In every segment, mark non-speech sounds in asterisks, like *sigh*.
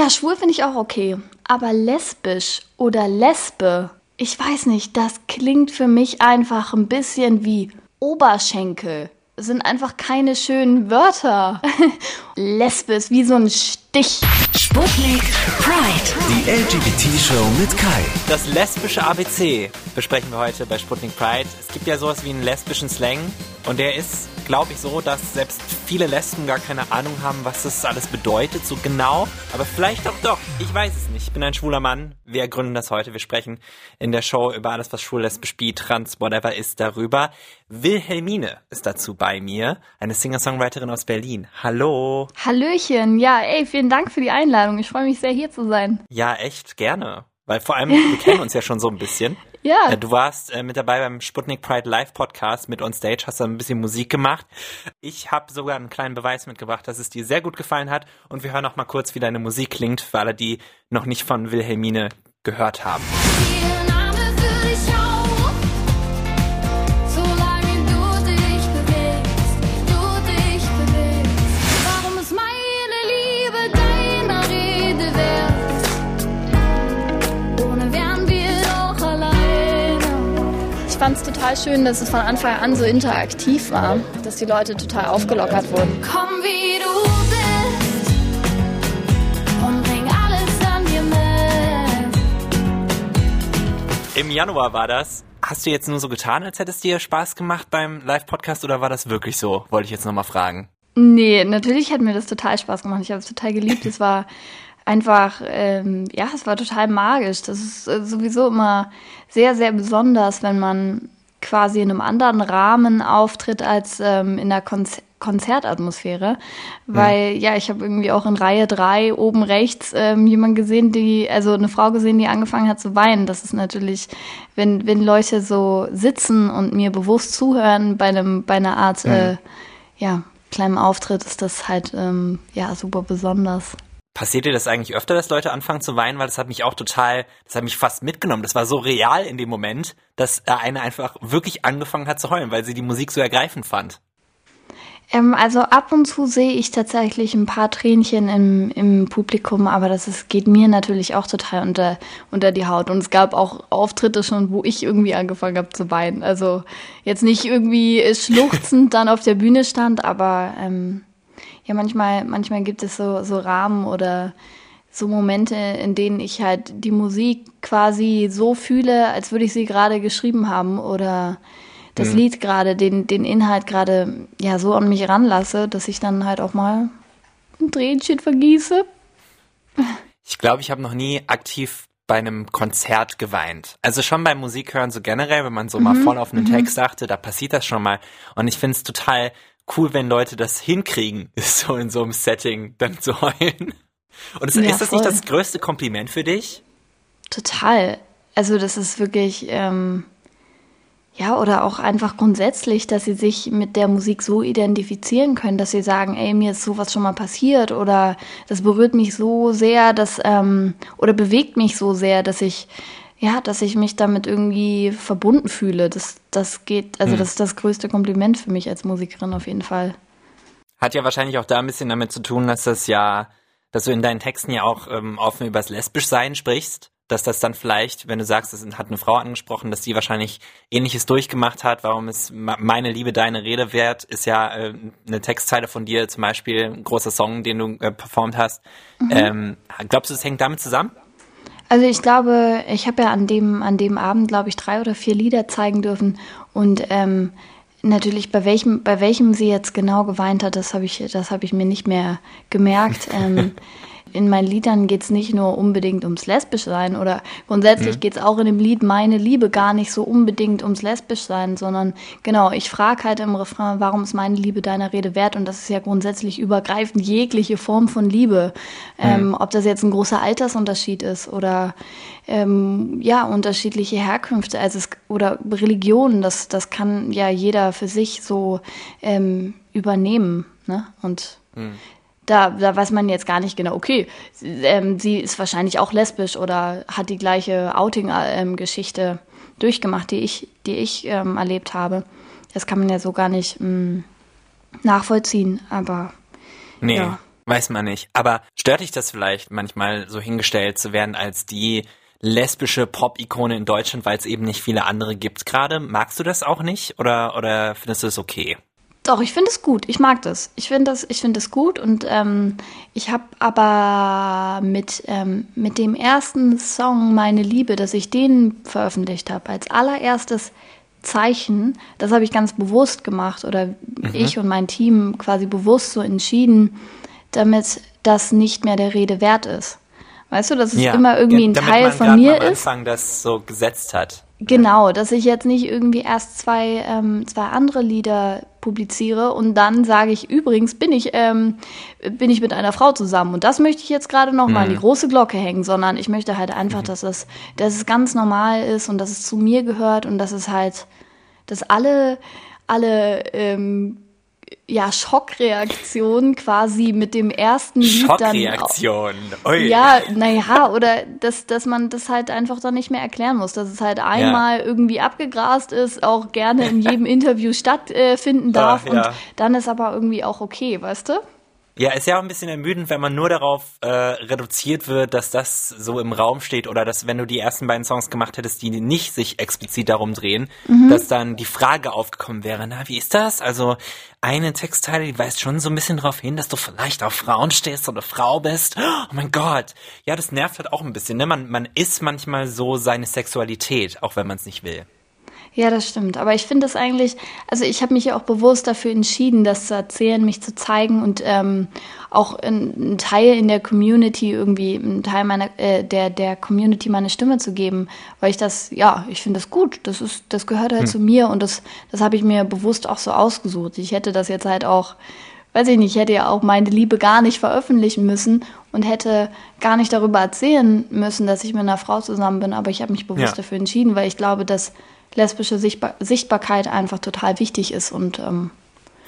Ja, schwul finde ich auch okay. Aber lesbisch oder Lesbe, ich weiß nicht, das klingt für mich einfach ein bisschen wie Oberschenkel. Das sind einfach keine schönen Wörter. *laughs* Lesbe ist wie so ein Stich. Sputnik Pride. Die LGBT-Show mit Kai. Das lesbische ABC besprechen wir heute bei Sputnik Pride. Es gibt ja sowas wie einen lesbischen Slang und der ist, glaube ich, so, dass selbst viele Lesben gar keine Ahnung haben, was das alles bedeutet, so genau. Aber vielleicht auch doch. Ich weiß es nicht. Ich bin ein schwuler Mann. Wir gründen das heute. Wir sprechen in der Show über alles, was schwul, lesbisch, bi, trans, whatever ist darüber. Wilhelmine ist dazu bei mir, eine Singer-Songwriterin aus Berlin. Hallo. Hallöchen. Ja, ey, vielen Dank für die Einladung. Ich freue mich sehr, hier zu sein. Ja, echt gerne. Weil vor allem, wir kennen uns ja schon so ein bisschen. *laughs* Ja. Äh, Du warst äh, mit dabei beim Sputnik Pride Live Podcast mit On Stage, hast da ein bisschen Musik gemacht. Ich habe sogar einen kleinen Beweis mitgebracht, dass es dir sehr gut gefallen hat. Und wir hören noch mal kurz, wie deine Musik klingt, für alle, die noch nicht von Wilhelmine gehört haben. Fand es total schön, dass es von Anfang an so interaktiv war, dass die Leute total aufgelockert wurden. Komm wie du bist und bring alles an dir mit. Im Januar war das. Hast du jetzt nur so getan, als hätte es dir Spaß gemacht beim Live-Podcast oder war das wirklich so? Wollte ich jetzt nochmal fragen. Nee, natürlich hat mir das total Spaß gemacht. Ich habe es total geliebt. Es war einfach, ähm, ja, es war total magisch. Das ist äh, sowieso immer sehr, sehr besonders, wenn man quasi in einem anderen Rahmen auftritt als ähm, in der Konz Konzertatmosphäre. Weil, ja, ich habe irgendwie auch in Reihe drei oben rechts ähm, jemand gesehen, die, also eine Frau gesehen, die angefangen hat zu weinen. Das ist natürlich, wenn, wenn Leute so sitzen und mir bewusst zuhören bei einem, bei einer Art, äh, ja, kleinem Auftritt, ist das halt, ähm, ja, super besonders. Passiert dir das eigentlich öfter, dass Leute anfangen zu weinen? Weil das hat mich auch total, das hat mich fast mitgenommen. Das war so real in dem Moment, dass da eine einfach wirklich angefangen hat zu heulen, weil sie die Musik so ergreifend fand. Ähm, also ab und zu sehe ich tatsächlich ein paar Tränchen im, im Publikum, aber das ist, geht mir natürlich auch total unter, unter die Haut. Und es gab auch Auftritte schon, wo ich irgendwie angefangen habe zu weinen. Also jetzt nicht irgendwie schluchzend dann auf der Bühne stand, aber ähm, ja, manchmal, manchmal gibt es so, so Rahmen oder so Momente, in denen ich halt die Musik quasi so fühle, als würde ich sie gerade geschrieben haben oder das Lied gerade, den, den Inhalt gerade ja so an mich ranlasse, dass ich dann halt auch mal ein Tränchen vergieße. Ich glaube, ich habe noch nie aktiv bei einem Konzert geweint. Also schon beim Musikhören so generell, wenn man so mal voll auf einen Text achte, da passiert das schon mal. Und ich finde es total cool, wenn Leute das hinkriegen, *laughs* so in so einem Setting dann zu heulen. Und ist, Ja, ist das nicht voll. das größte Kompliment für dich? Total. Also das ist wirklich, ähm, ja, oder auch einfach grundsätzlich, dass sie sich mit der Musik so identifizieren können, dass sie sagen, ey, mir ist sowas schon mal passiert oder das berührt mich so sehr, dass, ähm, oder bewegt mich so sehr, dass ich, ja, dass ich mich damit irgendwie verbunden fühle. Das, das geht, also das ist das größte Kompliment für mich als Musikerin auf jeden Fall. Hat ja wahrscheinlich auch da ein bisschen damit zu tun, dass das ja, dass du in deinen Texten ja auch ähm, offen übers Lesbischsein sprichst. Dass das dann vielleicht, wenn du sagst, es hat eine Frau angesprochen, dass die wahrscheinlich ähnliches durchgemacht hat, warum ist meine Liebe deine Rede wert, ist ja äh, eine Textzeile von dir, zum Beispiel ein großer Song, den du äh, performt hast. Ähm, glaubst du, es hängt damit zusammen? Also ich glaube, ich habe ja an dem, an dem Abend, glaube ich, drei oder vier Lieder zeigen dürfen. Und ähm, natürlich, bei welchem, bei welchem sie jetzt genau geweint hat, das habe ich, das habe ich mir nicht mehr gemerkt. *laughs* ähm, in meinen Liedern geht es nicht nur unbedingt ums Lesbischsein oder grundsätzlich geht es auch in dem Lied Meine Liebe gar nicht so unbedingt ums Lesbischsein, sondern genau, ich frage halt im Refrain, warum ist meine Liebe deiner Rede wert? Und das ist ja grundsätzlich übergreifend jegliche Form von Liebe. Ähm, ob das jetzt ein großer Altersunterschied ist oder ähm, ja, unterschiedliche Herkünfte, also es, oder Religionen, das, das kann ja jeder für sich so ähm, übernehmen. Ne? Und da, da weiß man jetzt gar nicht genau, okay, sie- ähm, sie ist wahrscheinlich auch lesbisch oder hat die gleiche Outing-Geschichte durchgemacht, die ich, die ich ähm, erlebt habe. Das kann man ja so gar nicht mh, nachvollziehen, aber Nee. Ja. weiß man nicht. Aber stört dich das vielleicht manchmal so hingestellt zu werden als die lesbische Pop-Ikone in Deutschland, weil es eben nicht viele andere gibt gerade? Magst du das auch nicht oder, oder findest du es okay? Doch, ich finde es gut. Ich mag das. Ich finde das, ich finde es gut und ähm, ich habe aber mit ähm, mit dem ersten Song Meine Liebe, dass ich den veröffentlicht habe, als allererstes Zeichen, das habe ich ganz bewusst gemacht oder ich und mein Team quasi bewusst so entschieden, damit das nicht mehr der Rede wert ist. Weißt du, dass es immer irgendwie ein damit Teil von mir mal am ist. Anfang das so gesetzt hat. Genau, dass ich jetzt nicht irgendwie erst zwei, ähm, zwei andere Lieder publiziere und dann sage ich, übrigens bin ich, ähm, bin ich mit einer Frau zusammen. Und das möchte ich jetzt gerade noch mal an die große Glocke hängen, sondern ich möchte halt einfach, dass es, dass es ganz normal ist und dass es zu mir gehört und dass es halt, dass alle, alle, ähm, ja, Schockreaktionen quasi mit dem ersten Lied dann Schockreaktion. Ui. ja, naja, oder dass, dass man das halt einfach dann nicht mehr erklären muss, dass es halt einmal irgendwie abgegrast ist, auch gerne in jedem *laughs* Interview stattfinden darf Ah, ja. und dann ist aber irgendwie auch okay, weißt du? Ja, ist ja auch ein bisschen ermüdend, wenn man nur darauf äh, reduziert wird, dass das so im Raum steht oder dass, wenn du die ersten beiden Songs gemacht hättest, die nicht sich explizit darum drehen, Mhm. dass dann die Frage aufgekommen wäre, na, wie ist das? Also eine Textteile, die weist schon so ein bisschen darauf hin, dass du vielleicht auf Frauen stehst oder Frau bist. Oh mein Gott. Ja, das nervt halt auch ein bisschen. Ne? Man, man ist manchmal so seine Sexualität, auch wenn man es nicht will. Ja, das stimmt. Aber ich finde das eigentlich, also ich habe mich ja auch bewusst dafür entschieden, das zu erzählen, mich zu zeigen und ähm, auch einen Teil in der Community irgendwie, einen Teil meiner, äh, der, der Community meine Stimme zu geben, weil ich das, ja, ich finde das gut. Das ist, das gehört halt zu mir und das, das habe ich mir bewusst auch so ausgesucht. Ich hätte das jetzt halt auch, weiß ich nicht, ich hätte ja auch meine Liebe gar nicht veröffentlichen müssen und hätte gar nicht darüber erzählen müssen, dass ich mit einer Frau zusammen bin, aber ich habe mich bewusst Ja. dafür entschieden, weil ich glaube, dass lesbische Sichtbar Sichtbarkeit einfach total wichtig ist und ähm,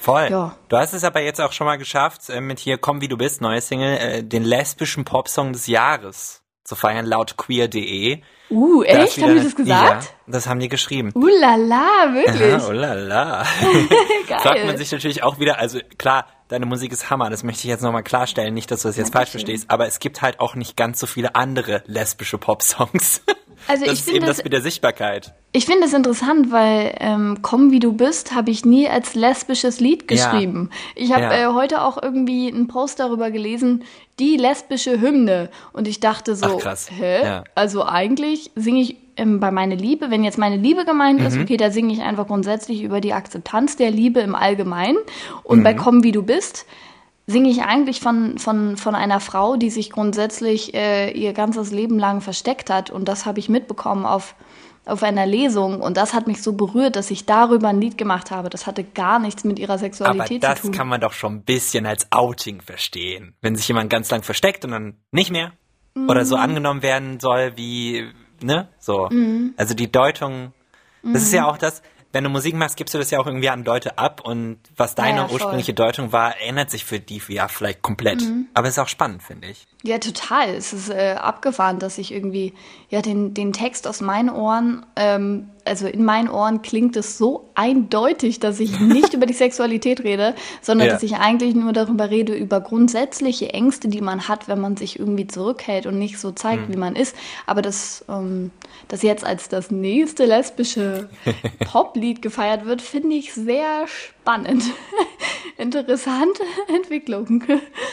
Voll. Ja. Du hast es aber jetzt auch schon mal geschafft, äh, mit hier Komm wie du bist, neue Single, äh, den lesbischen Popsong des Jahres zu feiern, laut queer.de. uh, echt? Haben die das gesagt? Ja, das haben die geschrieben. Uh la la, wirklich? Ah, *laughs* oh la la. *laughs* Geil. Fragt man sich natürlich auch wieder, also klar, deine Musik ist Hammer, das möchte ich jetzt nochmal klarstellen, nicht, dass du das jetzt falsch verstehst, aber es gibt halt auch nicht ganz so viele andere lesbische Popsongs. *laughs* Also das ich finde das das- mit der Sichtbarkeit. Ich finde es interessant, weil ähm, Komm wie du bist habe ich nie als lesbisches Lied Ja. geschrieben. Ich habe Ja. äh, heute auch irgendwie einen Post darüber gelesen, die lesbische Hymne. Und ich dachte so, Ach, krass. hä? Ja. Also eigentlich singe ich ähm, bei meine Liebe, wenn jetzt meine Liebe gemeint ist, Mhm. okay, da singe ich einfach grundsätzlich über die Akzeptanz der Liebe im Allgemeinen. Und Mhm. bei Komm wie du bist singe ich eigentlich von, von, von einer Frau, die sich grundsätzlich äh, ihr ganzes Leben lang versteckt hat. Und das habe ich mitbekommen auf, auf einer Lesung. Und das hat mich so berührt, dass ich darüber ein Lied gemacht habe. Das hatte gar nichts mit ihrer Aber Sexualität das zu tun. kann man doch schon ein bisschen als Outing verstehen. Wenn sich jemand ganz lang versteckt und dann nicht mehr. Oder so angenommen werden soll wie, ne? So. Mhm. Also die Deutung, das ist ja auch das, wenn du Musik machst, gibst du das ja auch irgendwie an Leute ab und was deine Ja, ja, ursprüngliche Deutung war, ändert sich für die ja vielleicht komplett. Mhm. Aber es ist auch spannend, finde ich. Ja, total. Es ist äh, abgefahren, dass ich irgendwie, ja, den, den Text aus meinen Ohren, ähm, also in meinen Ohren klingt es so eindeutig, dass ich nicht *laughs* über die Sexualität rede, sondern Ja. dass ich eigentlich nur darüber rede, über grundsätzliche Ängste, die man hat, wenn man sich irgendwie zurückhält und nicht so zeigt, wie man ist. Aber das, ähm, das jetzt als das nächste lesbische *laughs* Poplied gefeiert wird, finde ich sehr spannend. *laughs* Interessante *laughs* Entwicklung.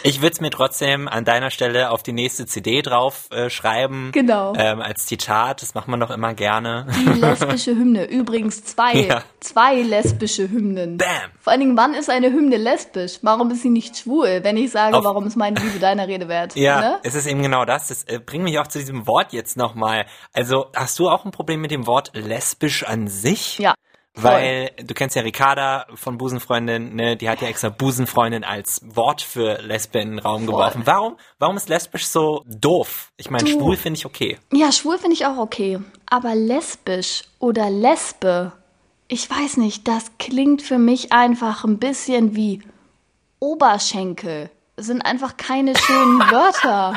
Ich würde es mir trotzdem an deiner Stelle auf die nächste CD drauf äh, schreiben. Genau. Ähm, als Zitat, das macht man doch immer gerne. Die lesbische Hymne. Übrigens zwei, *laughs* Ja. zwei lesbische Hymnen. Bam. Vor allen Dingen, wann ist eine Hymne lesbisch? Warum ist sie nicht schwul? Wenn ich sage, Auf- warum ist meine Liebe deiner Rede wert? Ja, Ne? es ist eben genau das. Das äh, bringt mich auch zu diesem Wort jetzt nochmal. Also, hast du auch ein Problem mit dem Wort lesbisch an sich? Ja. Weil du kennst ja Ricarda von Busenfreundin, ne? Die hat ja extra Busenfreundin als Wort für Lesbe in den Raum geworfen. Warum? Warum ist lesbisch so doof? Ich meine, schwul finde ich okay. Ja, schwul finde ich auch okay. Aber lesbisch oder Lesbe, ich weiß nicht, das klingt für mich einfach ein bisschen wie Oberschenkel. Es sind einfach keine schönen *laughs* Wörter.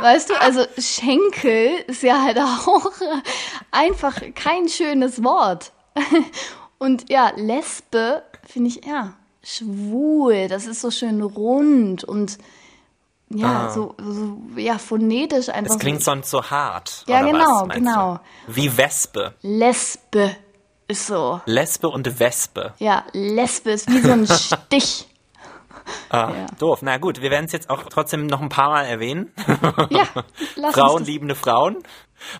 Weißt du, also Schenkel ist ja halt auch *laughs* einfach kein schönes Wort. *laughs* Und ja, Lesbe finde ich, ja, schwul, das ist so schön rund und ja, Ah. so, so, ja, phonetisch einfach. Es klingt sonst so hart. Ja, oder genau, was, genau. Du? Wie Wespe. Lesbe ist so. Lesbe und Wespe. Ja, Lesbe ist wie so ein *laughs* Stich. Ah, Ja. Doof. Na gut, wir werden es jetzt auch trotzdem noch ein paar Mal erwähnen. Ja, lass *laughs* Frauen, liebende Frauen.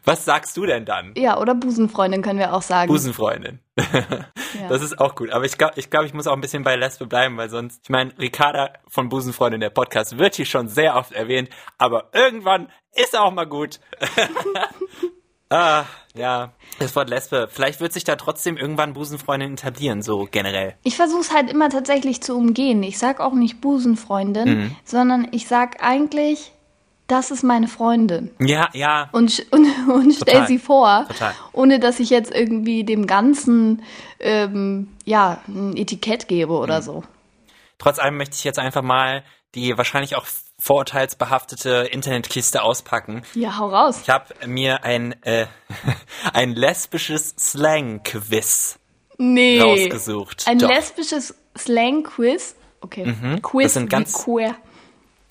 Was sagst du denn dann? Ja, oder Busenfreundin können wir auch sagen. Busenfreundin. *laughs* Ja. Das ist auch gut. Aber ich glaube, ich, glaub, ich muss auch ein bisschen bei Lesbe bleiben, weil sonst, ich meine, Ricarda von Busenfreundin, der Podcast, wird hier schon sehr oft erwähnt, aber irgendwann ist auch mal gut. *laughs* ah, ja. Das Wort Lesbe. Vielleicht wird sich da trotzdem irgendwann Busenfreundin etablieren, so generell. Ich versuche es halt immer tatsächlich zu umgehen. Ich sag auch nicht Busenfreundin, Mhm. sondern ich sag eigentlich, das ist meine Freundin. Ja, ja. Und, und, und stell Total. sie vor, Total. ohne dass ich jetzt irgendwie dem Ganzen ähm, ja, ein Etikett gebe oder Mhm. so. Trotz allem möchte ich jetzt einfach mal die wahrscheinlich auch vorurteilsbehaftete Internetkiste auspacken. Ja, hau raus. Ich habe mir ein, äh, *laughs* ein lesbisches Slang-Quiz Nee. rausgesucht. Ein Doch. Mhm. lesbisches Slang-Quiz. Okay. Quiz Das sind ganz- queer.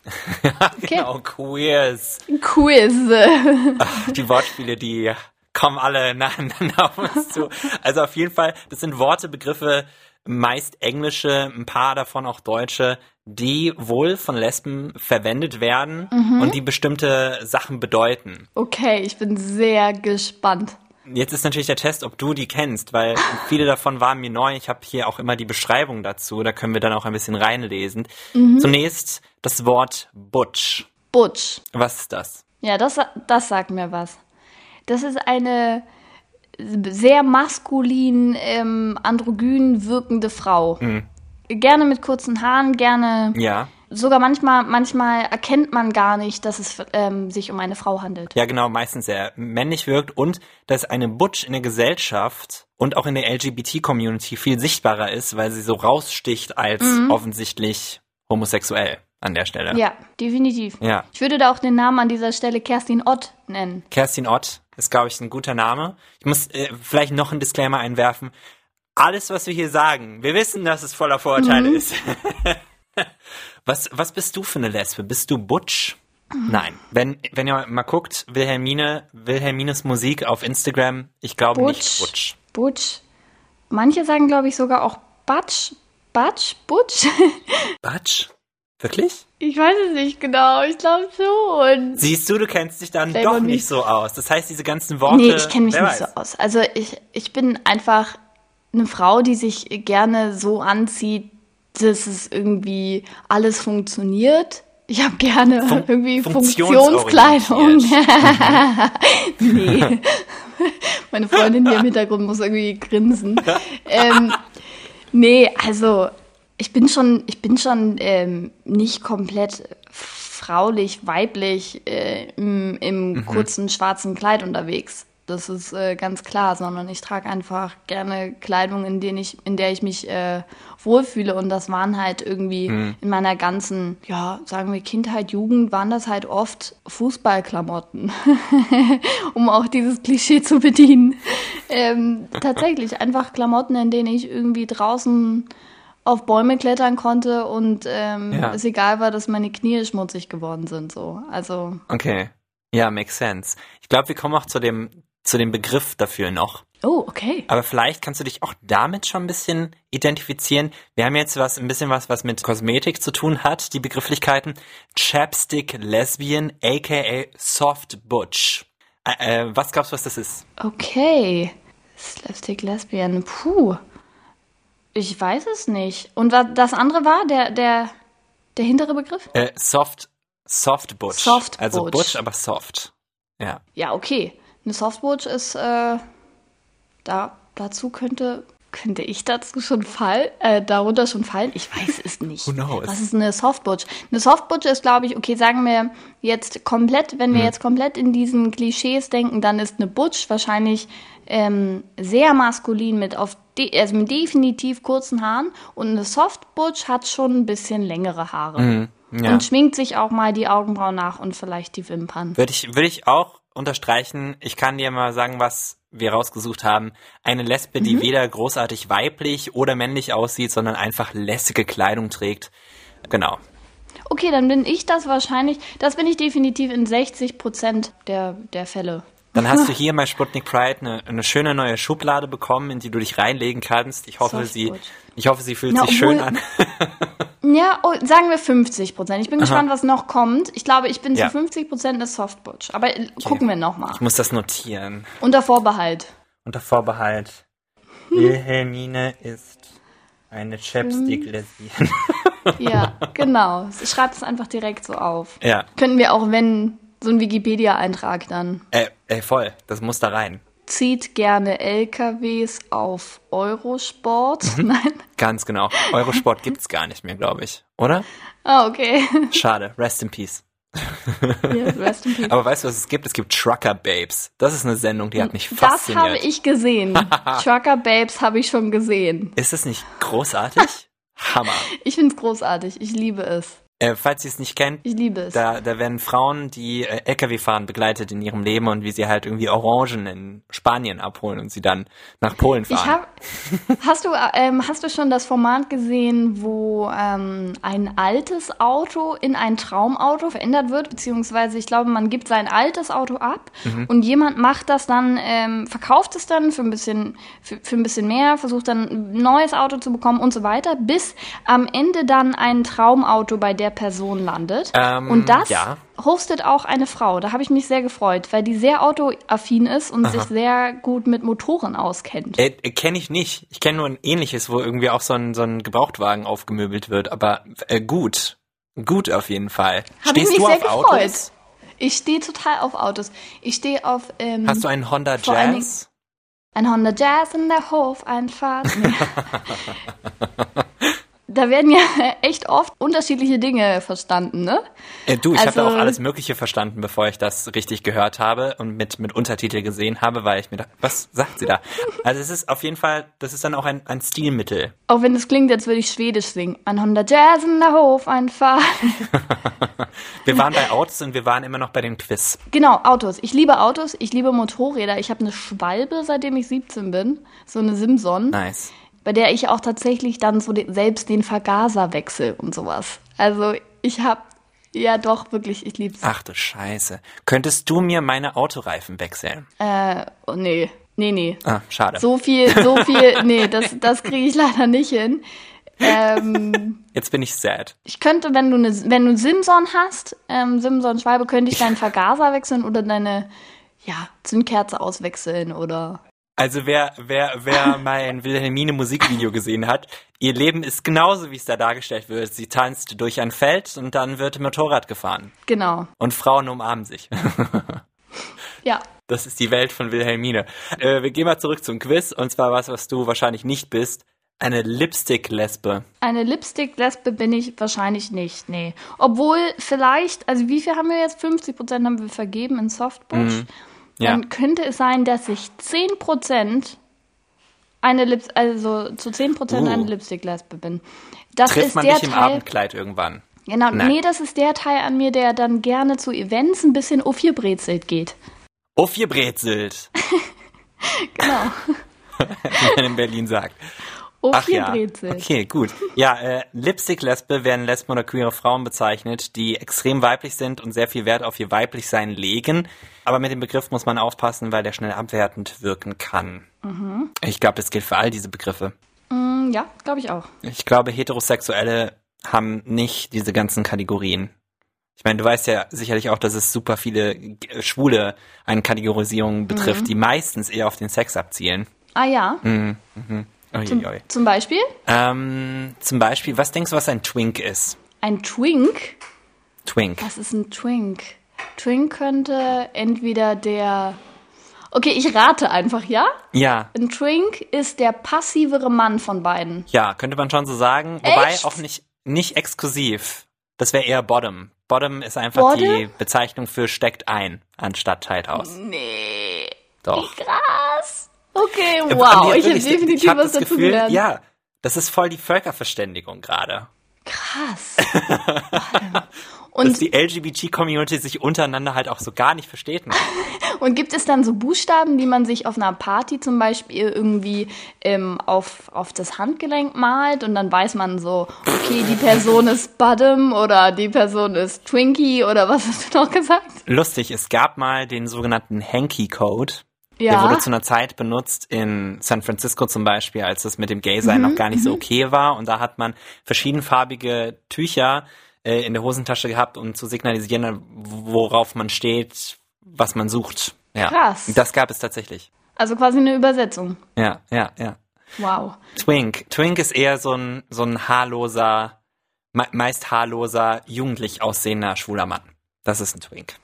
*laughs* Genau, Quiz. Quiz. Die Wortspiele, die kommen alle nacheinander *laughs* auf uns zu. Also auf jeden Fall, das sind Worte, Begriffe, meist englische, ein paar davon auch deutsche, die wohl von Lesben verwendet werden Mhm. und die bestimmte Sachen bedeuten. Okay, ich bin sehr gespannt. Jetzt ist natürlich der Test, ob du die kennst, weil viele davon waren mir neu. Ich habe hier auch immer die Beschreibung dazu, da können wir dann auch ein bisschen reinlesen. Mhm. Zunächst das Wort Butch. Butch. Was ist das? Ja, das, das sagt mir was. Das ist eine sehr maskulin, ähm, androgyn wirkende Frau. Mhm. Gerne mit kurzen Haaren, gerne. Ja. Sogar manchmal, manchmal erkennt man gar nicht, dass es ähm, sich um eine Frau handelt. Ja, genau, meistens sehr männlich wirkt und dass eine Butch in der Gesellschaft und auch in der LGBT-Community viel sichtbarer ist, weil sie so raussticht als offensichtlich homosexuell an der Stelle. Ja, definitiv. Ja. Ich würde da auch den Namen an dieser Stelle Kerstin Ott nennen. Kerstin Ott ist, glaube ich, ein guter Name. Ich muss äh, vielleicht noch einen Disclaimer einwerfen. Alles, was wir hier sagen, wir wissen, dass es voller Vorurteile Mhm. ist. *laughs* was, was bist du für eine Lesbe? Bist du Butch? Nein. Wenn, wenn ihr mal guckt, Wilhelmine, Wilhelmines Musik auf Instagram, ich glaube nicht Butch. Butch. Manche sagen, glaube ich, sogar auch Batsch. Batsch? Butch? *laughs* Butch? Wirklich? ich weiß es nicht genau. Ich glaube schon. Siehst du, du kennst dich dann Playboy doch nicht nicht. so aus. Das heißt, diese ganzen Worte. Nee, ich kenne mich nicht weiß. so aus. Also ich, ich bin einfach eine Frau, die sich gerne so anzieht, dass es irgendwie alles funktioniert. Ich habe gerne Fun- irgendwie. Funktionskleidung. *laughs* nee. Meine Freundin hier im Hintergrund muss irgendwie grinsen. *laughs* ähm, nee, also ich bin schon, ich bin schon ähm, nicht komplett fraulich, weiblich äh, im, im Mhm. kurzen schwarzen Kleid unterwegs. Das ist äh, ganz klar, sondern ich trage einfach gerne Kleidung, in, denen ich, in der ich mich äh, wohlfühle. Und das waren halt irgendwie Mhm. in meiner ganzen, ja, sagen wir Kindheit, Jugend, waren das halt oft Fußballklamotten, *laughs* um auch dieses Klischee zu bedienen. Ähm, tatsächlich einfach Klamotten, in denen ich irgendwie draußen auf Bäume klettern konnte und ähm, Ja. es egal war, dass meine Knie schmutzig geworden sind. So, also Okay. Ja, makes sense. Ich glaube, wir kommen auch zu dem, zu dem Begriff dafür noch. oh okay. Aber vielleicht kannst du dich auch damit schon ein bisschen identifizieren. Wir haben jetzt was, ein bisschen was, was mit Kosmetik zu tun hat, die Begrifflichkeiten. Chapstick Lesbian, aka Soft Butch. Äh, äh, was glaubst du, was das ist? Okay. Slapstick Lesbian. Puh. Ich weiß es nicht. Und wa- das andere war der, der, der hintere Begriff? Äh, soft, Soft Butch. Soft Also Butch. Butch, aber soft. Ja. Ja, okay. Eine Softwatch ist, äh, da, dazu könnte, könnte ich dazu schon fallen, äh, darunter schon fallen? Ich weiß es nicht. Who knows? Was ist eine Softbutch? Eine Softbutch ist, glaube ich, okay, sagen wir jetzt komplett, wenn wir Hm. jetzt komplett in diesen Klischees denken, dann ist eine Butch wahrscheinlich ähm, sehr maskulin mit auf de also mit definitiv kurzen Haaren und eine Softbutch hat schon ein bisschen längere Haare. Hm, ja. Und schminkt sich auch mal die Augenbrauen nach und vielleicht die Wimpern. Würde ich, würde ich auch unterstreichen. Ich kann dir mal sagen, was wir rausgesucht haben. Eine Lesbe, Mhm. die weder großartig weiblich oder männlich aussieht, sondern einfach lässige Kleidung trägt. Genau. Okay, dann bin ich das wahrscheinlich, das bin ich definitiv in 60 Prozent der, der Fälle. Dann hast du *laughs* hier bei Sputnik Pride eine, eine schöne neue Schublade bekommen, in die du dich reinlegen kannst. Ich hoffe, sie. Ich hoffe, sie fühlt Na, sich schön obwohl- an. *laughs* Ja, oh, sagen wir 50 Prozent. Ich bin gespannt, was noch kommt. Ich glaube, ich bin Ja. zu 50 Prozent eine Softbutch. Aber äh, gucken wir noch mal. Ich muss das notieren. Unter Vorbehalt. Unter Vorbehalt. Wilhelmine ist eine Chapstick-Lesbian. *laughs* Ja, *laughs* genau. Schreibt es einfach direkt so auf. ja, Könnten wir auch, wenn so ein Wikipedia-Eintrag dann äh, ey, voll. Das muss da rein. Zieht gerne LKWs auf Eurosport. *laughs* Nein. Ganz genau. Eurosport gibt's gar nicht mehr, glaube ich. Oder? Ah, okay. *laughs* Schade. Rest in peace. Ja, rest in peace. Aber weißt du, was es gibt? Es gibt Trucker Babes. Das ist eine Sendung, die hat mich Das fasziniert. habe ich gesehen. *laughs* Trucker Babes habe ich schon gesehen. Ist das nicht großartig? Hammer. Ich finde es großartig. Ich liebe es. Äh, falls ihr es nicht kennt, Ich liebe es. da, da werden Frauen, die äh, LKW fahren, begleitet in ihrem Leben und wie sie halt irgendwie Orangen in Spanien abholen und sie dann nach Polen fahren. Ich hab, *laughs* hast du ähm, hast du schon das Format gesehen, wo ähm, ein altes Auto in ein Traumauto verändert wird, beziehungsweise ich glaube, man gibt sein altes Auto ab und jemand macht das dann, ähm, verkauft es dann für ein bisschen für, für ein bisschen mehr, versucht dann ein neues Auto zu bekommen und so weiter, bis am Ende dann ein Traumauto bei der Person landet. Ähm, und das ja. hostet auch eine Frau. Da habe ich mich sehr gefreut, weil die sehr autoaffin ist und sich sehr gut mit Motoren auskennt. Äh, äh, kenne ich nicht. Ich kenne nur ein ähnliches, wo irgendwie auch so ein, so ein Gebrauchtwagen aufgemöbelt wird. Aber äh, gut. Gut auf jeden Fall. Ich Stehst mich du sehr auf gefreut. Autos? Ich stehe total auf Autos. Ich stehe auf ähm, Hast du einen Honda Jazz? ein Honda Jazz in der Hofeinfahrt. *laughs* Nee. *laughs* da werden ja *laughs* echt oft unterschiedliche Dinge verstanden, ne? Äh, du, ich habe Also- auch alles Mögliche verstanden, bevor ich das richtig gehört habe und mit, mit Untertitel gesehen habe, weil ich mir dachte, was sagt sie da? *laughs* Also es ist auf jeden Fall, das ist dann auch ein, ein Stilmittel. Auch wenn es klingt, als würde ich Schwedisch singen. Ein Honda Jazz in der Hofeinfahrt. *laughs* Wir waren bei Autos und wir waren immer noch bei dem Quiz. Genau, Autos. Ich liebe Autos, ich liebe Motorräder. Ich habe eine Schwalbe, seitdem ich 17 bin. So eine Simson. Nice. Bei der ich auch tatsächlich dann so den, selbst den Vergaser wechsel und sowas. Also ich habe ja doch wirklich, ich lieb's. Ach du Scheiße. Könntest du mir meine Autoreifen wechseln? Äh, oh, nee, nee, nee. Ah, schade. So viel, so *laughs* viel, nee, das, das kriege ich leider nicht hin. Ähm, *laughs* Jetzt bin ich sad. ich könnte, wenn du eine, wenn du Simson hast, ähm, Simson Schwalbe, könnte ich deinen Vergaser wechseln oder deine, ja, Zündkerze auswechseln oder. Also wer, wer, wer *laughs* mein Wilhelmine Musikvideo gesehen hat, ihr Leben ist genauso, wie es da dargestellt wird. Sie tanzt durch ein Feld und dann wird Motorrad gefahren. Genau. Und Frauen umarmen sich. *laughs* Ja. Das ist die Welt von Wilhelmine. Äh, wir gehen mal zurück zum Quiz. Und zwar was, was du wahrscheinlich nicht bist. Eine Lipstick-Lesbe. Eine Lipstick-Lesbe bin ich wahrscheinlich nicht, nee. Obwohl vielleicht, also wie viel haben wir jetzt? 50 Prozent haben wir vergeben in Softbush. Mhm. Ja. Dann könnte es sein, dass ich 10 Prozent eine Lips also zu 10 Prozent Uh. eine Lipstick-Lesbe bin. Das Trifft ist man der dich im Teil, Abendkleid irgendwann? genau, Nein. nee, das ist der Teil an mir, der dann gerne zu Events ein bisschen aufgebrezelt geht. Uff, ihr Brezelt. *laughs* Genau, *laughs* wie man in Berlin sagt. Ach ja. aufgebrezelt. Okay, gut. Ja, äh, Lipstick-Lesbe werden Lesben oder queere Frauen bezeichnet, die extrem weiblich sind und sehr viel Wert auf ihr Weiblichsein legen. Aber mit dem Begriff muss man aufpassen, weil der schnell abwertend wirken kann. Mhm. Ich glaube, das gilt für all diese Begriffe. Mm, Ja, glaube ich auch. Ich glaube, Heterosexuelle haben nicht diese ganzen Kategorien. Ich meine, du weißt ja sicherlich auch, dass es super viele äh, Schwule an Kategorisierungen betrifft, Mhm. die meistens eher auf den Sex abzielen. Ah ja, Mhm. Uiuiui. Zum Beispiel Ähm, zum Beispiel, was denkst du, was ein Twink ist? ein Twink. Twink. Was ist ein Twink? Twink könnte entweder der. Okay, ich rate einfach, ja? Ja, Ein Twink ist der passivere Mann von beiden. ja, könnte man schon so sagen. Wobei Echt? auch nicht, nicht exklusiv. Das wäre eher Bottom. Bottom ist einfach Bottom? die Bezeichnung für steckt ein, anstatt teilt aus. Nee. Doch. Krass. Okay, wow. nee, Ich habe definitiv ich hab was dazu Gefühl, gelernt. Ja, das ist voll die Völkerverständigung gerade. Krass. *laughs* dass Und, die LGBT-Community sich untereinander halt auch so gar nicht versteht. *laughs* Und gibt es dann so Buchstaben, die man sich auf einer Party zum Beispiel irgendwie ähm, auf, auf das Handgelenk malt und dann weiß man so, okay, die Person ist Bottom oder die Person ist Twinkie oder was hast du noch gesagt? Lustig, es gab mal den sogenannten Hanky-Code. Ja. Der wurde zu einer Zeit benutzt in San Francisco zum Beispiel, als es mit dem Gay-Sein noch gar nicht so okay war. Und da hat man verschiedenfarbige Tücher äh, in der Hosentasche gehabt, um zu signalisieren, worauf man steht, was man sucht. Ja. Krass. Das gab es tatsächlich. Also quasi eine Übersetzung. Ja, ja, ja. Wow. Twink. Twink ist eher so ein, so ein haarloser, me meist haarloser, jugendlich aussehender schwuler Mann. Das ist ein Twink.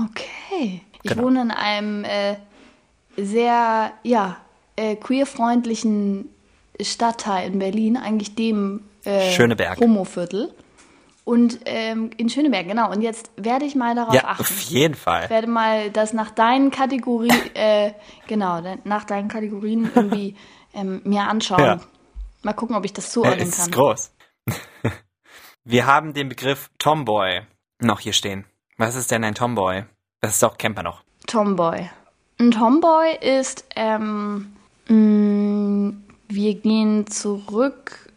Okay. Ich Genau. wohne in einem äh, sehr, ja, äh, queerfreundlichen Stadtteil in Berlin, eigentlich dem äh, Schöneberg. Homoviertel. Und ähm, in Schöneberg, genau. Und jetzt werde ich mal darauf Ja, achten. auf jeden Fall. Ich werde mal das nach deinen Kategorien, äh, genau, nach deinen Kategorien irgendwie *laughs* ähm, mir anschauen. Ja. Mal gucken, ob ich das Äh, zuordnen es kann. ist groß. *laughs* Wir haben den Begriff Tomboy noch hier stehen. Was ist denn ein Tomboy? Das ist doch Camper noch. Tomboy. Ein Tomboy ist, ähm, mh, wir gehen zurück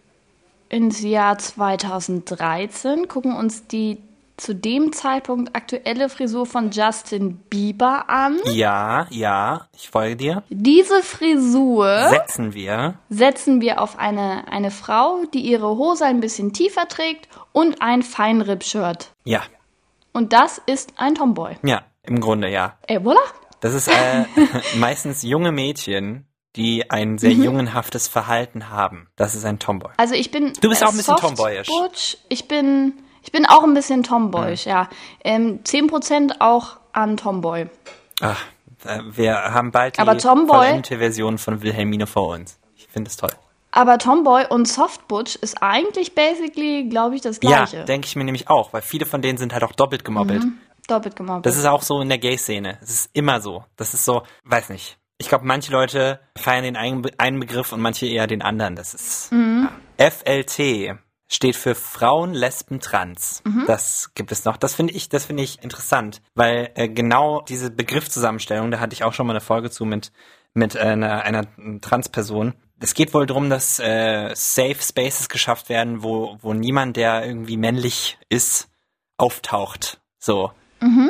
ins Jahr 2013, gucken uns die zu dem Zeitpunkt aktuelle Frisur von Justin Bieber an. Ja, ja, ich folge dir. Diese Frisur Setzen wir. setzen wir auf eine, eine Frau, die ihre Hose ein bisschen tiefer trägt und ein Feinripp-Shirt. Ja, Und das ist ein Tomboy. ja, im Grunde ja. Ey, voilà? Das ist äh, *laughs* meistens junge Mädchen, die ein sehr Mhm. jungenhaftes Verhalten haben. Das ist ein Tomboy. Also ich bin. Du bist äh, auch ein bisschen tomboyisch. Ich bin, ich bin auch ein bisschen tomboyisch, ja. Ähm, 10% auch an Tomboy. Ach, äh, wir haben bald die Aber Tomboy- Version von Wilhelmine vor uns. Ich finde es toll. Aber Tomboy und Soft Butch ist eigentlich basically, glaube ich, das Ja, Gleiche. denke ich mir nämlich auch, weil viele von denen sind halt auch doppelt gemobbelt. Doppelt gemobbt. Das ist auch so in der Gay-Szene. Es ist immer so. Das ist so, weiß nicht. Ich glaube, manche Leute feiern den einen, Be- einen Begriff und manche eher den anderen. Das ist ja. FLT steht für Frauen, Lesben, Trans. Das gibt es noch. Das finde ich, das finde ich interessant, weil äh, genau diese Begriffszusammenstellung, da hatte ich auch schon mal eine Folge zu mit mit einer, einer Transperson. Es geht wohl darum, dass äh, Safe Spaces geschafft werden, wo wo niemand, der irgendwie männlich ist, auftaucht. So.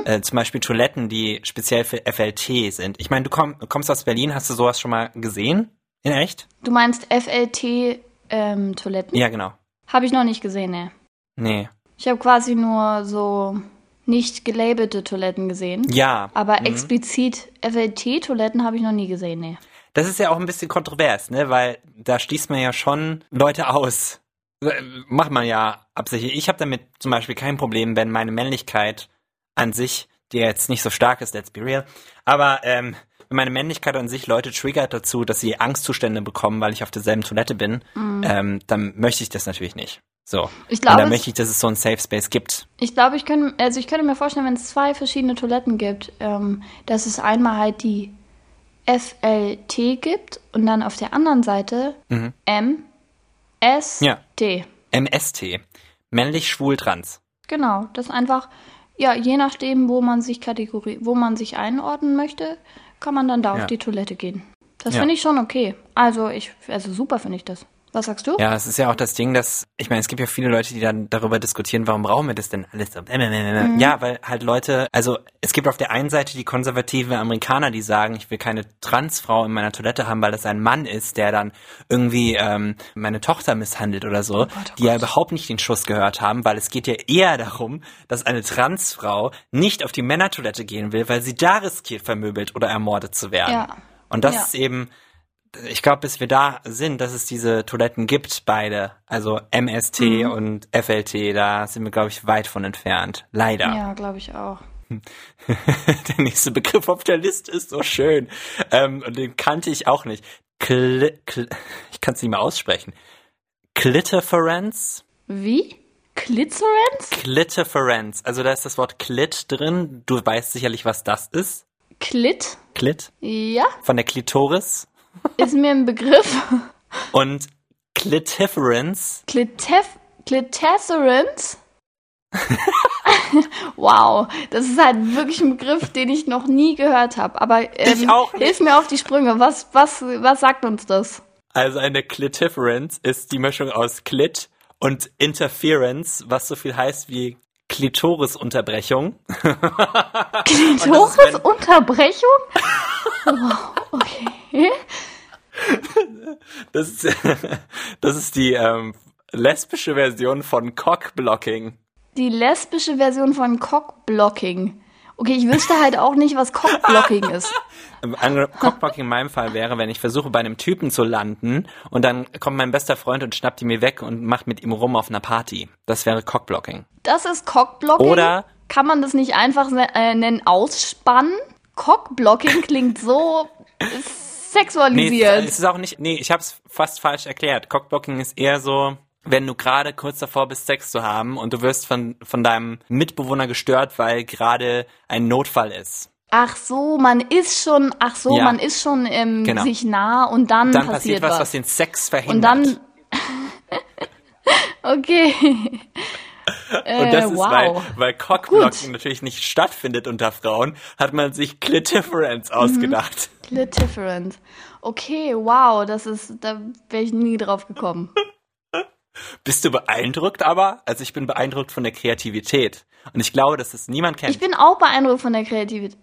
Äh, zum Beispiel Toiletten, die speziell für FLT sind. Ich meine, du komm, kommst aus Berlin, hast du sowas schon mal gesehen? In echt? du meinst FLT-Toiletten? Ja, genau. Habe ich noch nicht gesehen, ne. Nee. Ich habe quasi nur so nicht gelabelte Toiletten gesehen. Ja. Aber explizit FLT-Toiletten habe ich noch nie gesehen, ne. Das ist ja auch ein bisschen kontrovers, ne? Weil da schließt man ja schon Leute aus. Äh, Macht man ja absichtlich. Ich habe damit zum Beispiel kein Problem, wenn meine Männlichkeit an sich, die jetzt nicht so stark ist, let's be real, aber ähm, wenn meine Männlichkeit an sich Leute triggert dazu, dass sie Angstzustände bekommen, weil ich auf derselben Toilette bin, ähm, dann möchte ich das natürlich nicht. So. Mhm. Ich Und glaube, dann es- möchte ich, dass es so ein Safe Space gibt. Ich glaube, ich könnte, also ich könnte mir vorstellen, wenn es zwei verschiedene Toiletten gibt, ähm, dass es einmal halt die FLT gibt und dann auf der anderen Seite Mhm. Ja. T. MST. Männlich, schwul, trans. Genau, das ist einfach, ja, je nachdem, wo man sich Kategorie, wo man sich einordnen möchte, kann man dann da Ja. auf die Toilette gehen. Das Ja. finde ich schon okay. Also ich, also super finde ich das. Was sagst du? Ja, es ist ja auch das Ding, dass, ich meine, es gibt ja viele Leute, die dann darüber diskutieren, warum brauchen wir das denn alles so? Mhm. Ja, weil halt Leute, also es gibt auf der einen Seite die konservativen Amerikaner, die sagen, ich will keine Transfrau in meiner Toilette haben, weil das ein Mann ist, der dann irgendwie ähm, meine Tochter misshandelt oder so, oh die ja überhaupt nicht den Schuss gehört haben, weil es geht ja eher darum, dass eine Transfrau nicht auf die Männertoilette gehen will, weil sie da riskiert, vermöbelt oder ermordet zu werden. Ja. Und das Ja. ist eben, ich glaube, bis wir da sind, dass es diese Toiletten gibt, beide, also MST Mhm. und FLT, da sind wir, glaube ich, weit von entfernt. Leider. Ja, glaube ich auch. *laughs* der nächste Begriff auf der Liste ist so schön. Ähm, und den kannte ich auch nicht. Kli Kli *laughs* ich kann es nicht mehr aussprechen. Clitterference? Wie? Klitzerens? Clitterference. Also da ist das Wort Clit drin. Du weißt sicherlich, was das ist. Klit? Clit. Ja, Von der Klitoris. *laughs* ist mir ein Begriff. Und Clitiference. Klitef, Clitesserants? *laughs* wow, das ist halt wirklich ein Begriff, den ich noch nie gehört habe. Aber ähm, Ich auch nicht. hilf mir auf die Sprünge. Was, was, was sagt uns das? Also eine Clitiference ist die Mischung aus Clit und Interference, was so viel heißt wie Klitorisunterbrechung. *laughs* Klitoris-Unterbrechung? wow, okay. *laughs* Das ist, *laughs* das ist die ähm, lesbische Version von Cockblocking. Die lesbische Version von Cockblocking. Okay, ich wüsste halt auch nicht, was Cockblocking *laughs* ist. Cockblocking in meinem Fall wäre, wenn ich versuche, bei einem Typen zu landen und dann kommt mein bester Freund und schnappt ihn mir weg und macht mit ihm rum auf einer Party. Das wäre Cockblocking. Das ist Cockblocking. Oder- kann man das nicht einfach äh, nennen Ausspannen? Cockblocking klingt so Nee, sexualisiert. es ist auch nicht, nee, ich habe es fast falsch erklärt. Cockblocking ist eher so, wenn du gerade kurz davor bist, Sex zu haben und du wirst von, von deinem Mitbewohner gestört, weil gerade ein Notfall ist. ach so, man ist schon, ach so, Ja. man ist schon ähm, Genau. sich nah und dann, Dann passiert, passiert was, was. was den Sex verhindert. und dann *laughs* Okay. Äh, Und das ist, wow. weil, weil Cockblocking natürlich nicht stattfindet unter Frauen, hat man sich Clitiference ausgedacht. Clitiferent. Okay, wow, das ist, da wäre ich nie drauf gekommen. *laughs* Bist du beeindruckt aber? Also ich bin beeindruckt von der Kreativität. Und ich glaube, dass es niemand kennt. Ich bin auch beeindruckt von der Kreativität.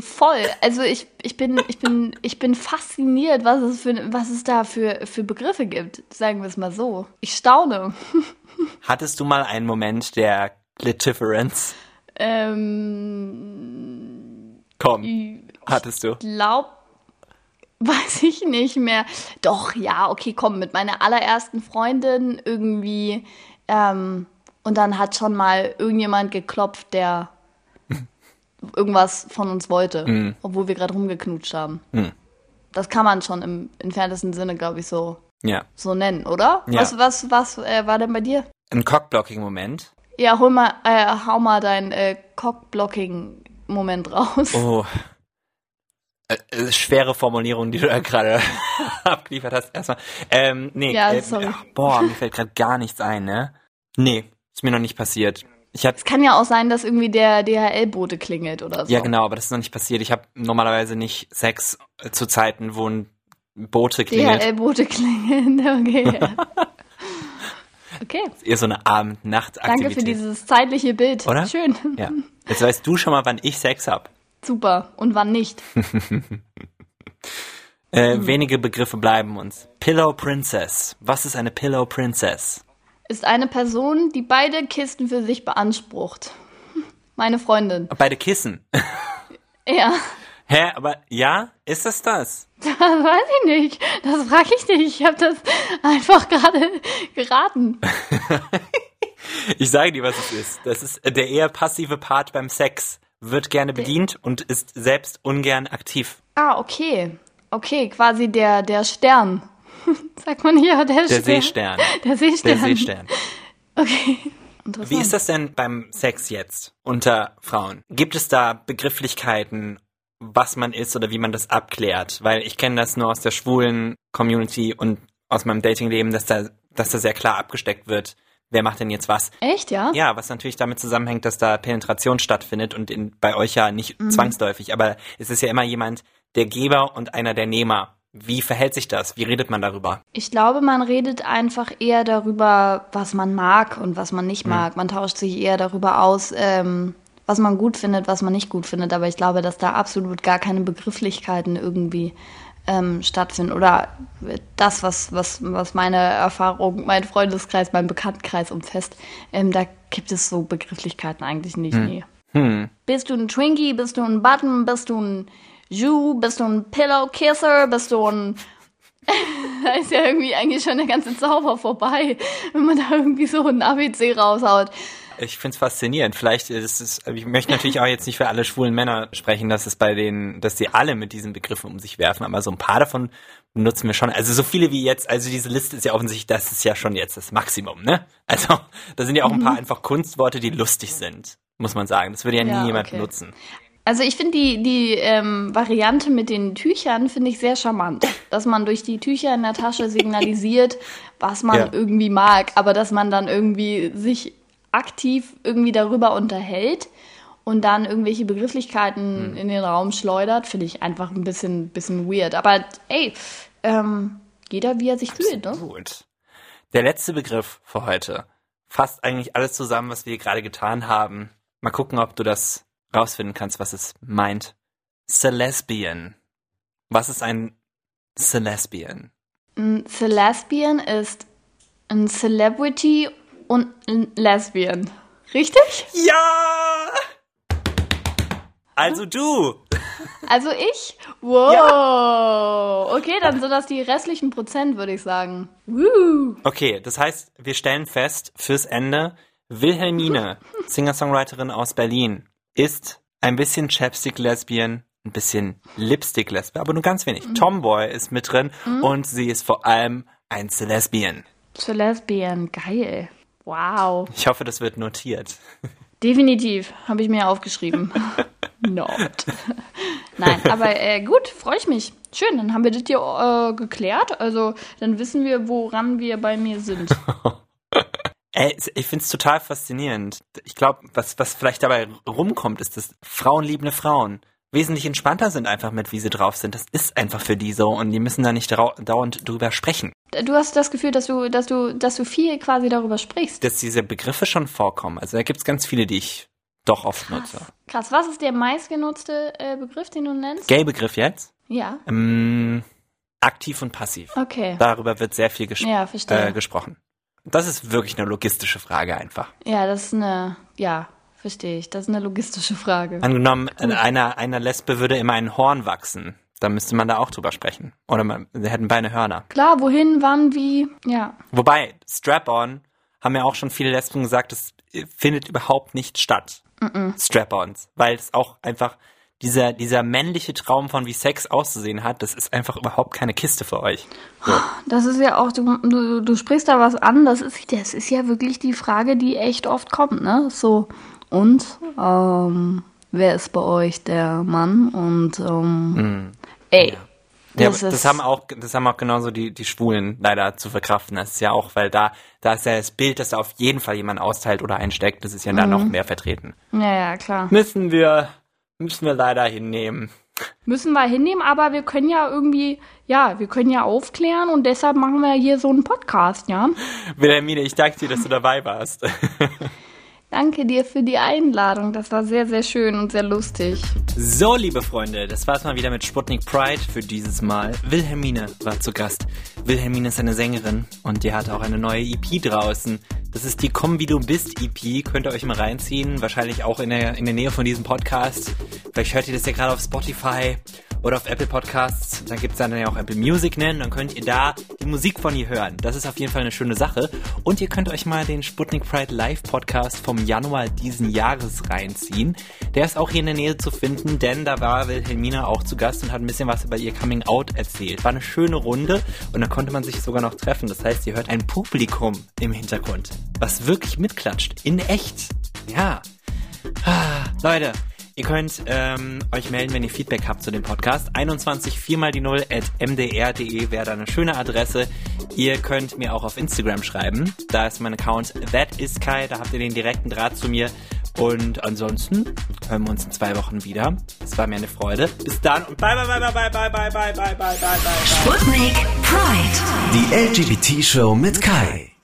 Voll. Also ich, ich bin, ich bin, ich bin fasziniert, was es für, was es da für, für Begriffe gibt. Sagen wir es mal so. Ich staune. *laughs* Hattest du mal einen Moment der Clitiference? Ähm, Komm, hattest du. glaub, weiß ich nicht mehr. Doch, ja, okay, komm, mit meiner allerersten Freundin irgendwie, ähm, und dann hat schon mal irgendjemand geklopft, der *laughs* irgendwas von uns wollte, obwohl wir gerade rumgeknutscht haben. Das kann man schon im entferntesten Sinne, glaube ich, so, Ja. so nennen, oder? Ja. Was, was, was äh, war denn bei dir? Ein Cockblocking-Moment. Ja, hol mal, äh, hau mal dein äh, Cockblocking-Moment raus. Oh. Äh, äh, schwere Formulierung, die du da gerade *laughs* abgeliefert hast. Erstmal. Ähm, nee, Ja, äh, sorry. boah, mir fällt gerade gar nichts ein, ne? Nee, ist mir noch nicht passiert. Ich hab, Es kann ja auch sein, dass irgendwie der DHL-Bote klingelt oder so. ja genau, aber das ist noch nicht passiert. Ich habe normalerweise nicht Sex zu Zeiten, wo ein Boote klingelt. DHL-Bote klingeln, *laughs* okay. okay, Eher so eine Abend-Nacht-Aktivität. danke für dieses zeitliche Bild. Oder? Schön. Ja. Jetzt weißt du schon mal, wann ich Sex hab. Super. Und wann nicht? *laughs* Äh, Hm. Wenige Begriffe bleiben uns. Pillow Princess. Was ist eine Pillow Princess? Ist eine Person, die beide Kisten für sich beansprucht. Meine Freundin. Beide Kissen. *laughs* Ja, Hä, aber ja, ist das das? *laughs* das weiß ich nicht. Das frage ich dich. Ich habe das einfach gerade geraten. *laughs* Ich sage dir, was es ist. Das ist der eher passive Part beim Sex. Wird gerne bedient und ist selbst ungern aktiv. Ah, okay. Okay, quasi der, der Stern. *laughs* Sagt man hier, der, Der Stern. Seestern. Der Seestern. Der Seestern. Okay. Wie ist das denn beim Sex jetzt unter Frauen? Gibt es da Begrifflichkeiten, was man ist oder wie man das abklärt? Weil ich kenne das nur aus der schwulen Community und aus meinem Datingleben, dass da, dass da sehr klar abgesteckt wird, wer macht denn jetzt was. Echt, ja? Ja, was natürlich damit zusammenhängt, dass da Penetration stattfindet und in, bei euch ja nicht Mhm. zwangsläufig, aber es ist ja immer jemand der Geber und einer der Nehmer. Wie verhält sich das? Wie redet man darüber? Ich glaube, man redet einfach eher darüber, was man mag und was man nicht mag. Man tauscht sich eher darüber aus, ähm, was man gut findet, was man nicht gut findet. Aber ich glaube, dass da absolut gar keine Begrifflichkeiten irgendwie ähm, stattfinden. Oder das, was, was, was meine Erfahrung, mein Freundeskreis, mein Bekanntenkreis umfasst, ähm, da gibt es so Begrifflichkeiten eigentlich nicht. Nee. Bist du ein Twinkie? Bist du ein Button? Bist du ein Ju? Bist du ein Pillow Kisser? Bist du ein da *laughs* ist ja irgendwie eigentlich schon der ganze Zauber vorbei, wenn man da irgendwie so ein ABC raushaut. Ich find's faszinierend. Vielleicht ist es, ich möchte natürlich auch jetzt nicht für alle schwulen Männer sprechen, dass es bei denen, dass sie alle mit diesen Begriffen um sich werfen, aber so ein paar davon benutzen wir schon. Also so viele wie jetzt, also diese Liste ist ja offensichtlich, das ist ja schon jetzt das Maximum, ne? Also da sind ja auch ein paar einfach Kunstworte, die lustig sind, muss man sagen. Das würde ja nie Ja, jemand okay. benutzen. Also ich finde die, die ähm, Variante mit den Tüchern finde ich sehr charmant. Dass man durch die Tücher in der Tasche signalisiert, was man Ja. irgendwie mag, aber dass man dann irgendwie sich aktiv irgendwie darüber unterhält und dann irgendwelche Begrifflichkeiten in den Raum schleudert, finde ich einfach ein bisschen, bisschen weird. Aber ey, ähm, jeder wie er sich fühlt, ne? Gut. Der letzte Begriff für heute fasst eigentlich alles zusammen, was wir gerade getan haben. Mal gucken, ob du das rausfinden kannst, was es meint. Celesbian. Was ist ein Celesbian? Ein Celesbian ist ein Celebrity und ein Lesbian. Richtig? Ja! Also du! Also ich? Wow. Okay, dann sind das die restlichen Prozent, würde ich sagen. Woo. Okay, das heißt, wir stellen fest, fürs Ende, Wilhelmine, *laughs* Singer-Songwriterin aus Berlin, ist ein bisschen Chapstick-Lesbian, ein bisschen Lipstick-Lesbian, aber nur ganz wenig. Tomboy ist mit drin und sie ist vor allem ein Celesbian. Celesbian, geil. Wow. Ich hoffe, das wird notiert. Definitiv, habe ich mir aufgeschrieben. *laughs* Not. Nein, aber äh, gut, freue ich mich. Schön, dann haben wir das hier äh, geklärt. Also dann wissen wir, woran wir bei mir sind. *laughs* Ey, ich find's total faszinierend. Ich glaube, was, was vielleicht dabei rumkommt, ist, dass frauenliebende Frauen wesentlich entspannter sind einfach mit, wie sie drauf sind. Das ist einfach für die so und die müssen da nicht dauernd drüber sprechen. Du hast das Gefühl, dass du, dass du, dass du viel quasi darüber sprichst. Dass diese Begriffe schon vorkommen. Also da gibt's ganz viele, die ich doch oft nutze. Krass, was ist der meistgenutzte äh, Begriff, den du nennst? Gay-Begriff jetzt? Ja. Ähm, aktiv und passiv. Okay. Darüber wird sehr viel ges Ja, äh, gesprochen. Das ist wirklich eine logistische Frage einfach. Ja, das ist eine, ja, verstehe ich. Das ist eine logistische Frage. Angenommen, einer, einer Lesbe würde immer ein Horn wachsen. Da müsste man da auch drüber sprechen. Oder man, sie hätten beide Hörner. Klar, wohin, wann, wie, ja. Wobei, Strap-on haben ja auch schon viele Lesben gesagt, das äh, findet überhaupt nicht statt. Strap-ons. Weil es auch einfach dieser, dieser männliche Traum von wie Sex auszusehen hat, das ist einfach überhaupt keine Kiste für euch. So. Das ist ja auch, du, du, du sprichst da was an, das ist, das ist ja wirklich die Frage, die echt oft kommt, ne? So, und, ähm, wer ist bei euch der Mann? Und, ähm, ey, Mhm. Ja, das das, haben auch, das haben auch genauso die, die Schwulen leider zu verkraften. Das ist ja auch, weil da, da ist ja das Bild, dass da auf jeden Fall jemand austeilt oder einsteckt, das ist ja da Mhm. noch mehr vertreten. ja, ja, klar. Müssen wir, müssen wir leider hinnehmen. Müssen wir hinnehmen, aber wir können ja irgendwie, ja, wir können ja aufklären und deshalb machen wir hier so einen Podcast, ja? *laughs* Wilhelmine, ich danke dir, dass du dabei warst. *laughs* Danke dir für die Einladung, das war sehr, sehr schön und sehr lustig. So, liebe Freunde, das war's mal wieder mit Sputnik Pride für dieses Mal. Wilhelmine war zu Gast. Wilhelmine ist eine Sängerin und die hat auch eine neue EP draußen. Das ist die Komm wie du bist EP. Könnt ihr euch mal reinziehen. Wahrscheinlich auch in der, in der Nähe von diesem Podcast. Vielleicht hört ihr das ja gerade auf Spotify oder auf Apple Podcasts. Dann gibt's dann ja auch Apple Music nennen. Dann könnt ihr da die Musik von ihr hören. Das ist auf jeden Fall eine schöne Sache. Und ihr könnt euch mal den Sputnik Pride Live Podcast vom Januar diesen Jahres reinziehen. Der ist auch hier in der Nähe zu finden, denn da war Wilhelmina auch zu Gast und hat ein bisschen was über ihr Coming Out erzählt. War eine schöne Runde und da konnte man sich sogar noch treffen. Das heißt, ihr hört ein Publikum im Hintergrund, was wirklich mitklatscht. In echt. Ja. Ah, Leute, ihr könnt ähm, euch melden, wenn ihr Feedback habt zu dem Podcast. 21 4 mal die 0 at mdr.de wäre da eine schöne Adresse. Ihr könnt mir auch auf Instagram schreiben. Da ist mein Account That is Kai. Da habt ihr den direkten Draht zu mir. Und ansonsten hören wir uns in zwei Wochen wieder. Es war mir eine Freude. Bis dann und bye bye bye bye bye bye bye bye bye bye bye bye bye. Sputnik Pride. Die LGBT-Show mit Kai.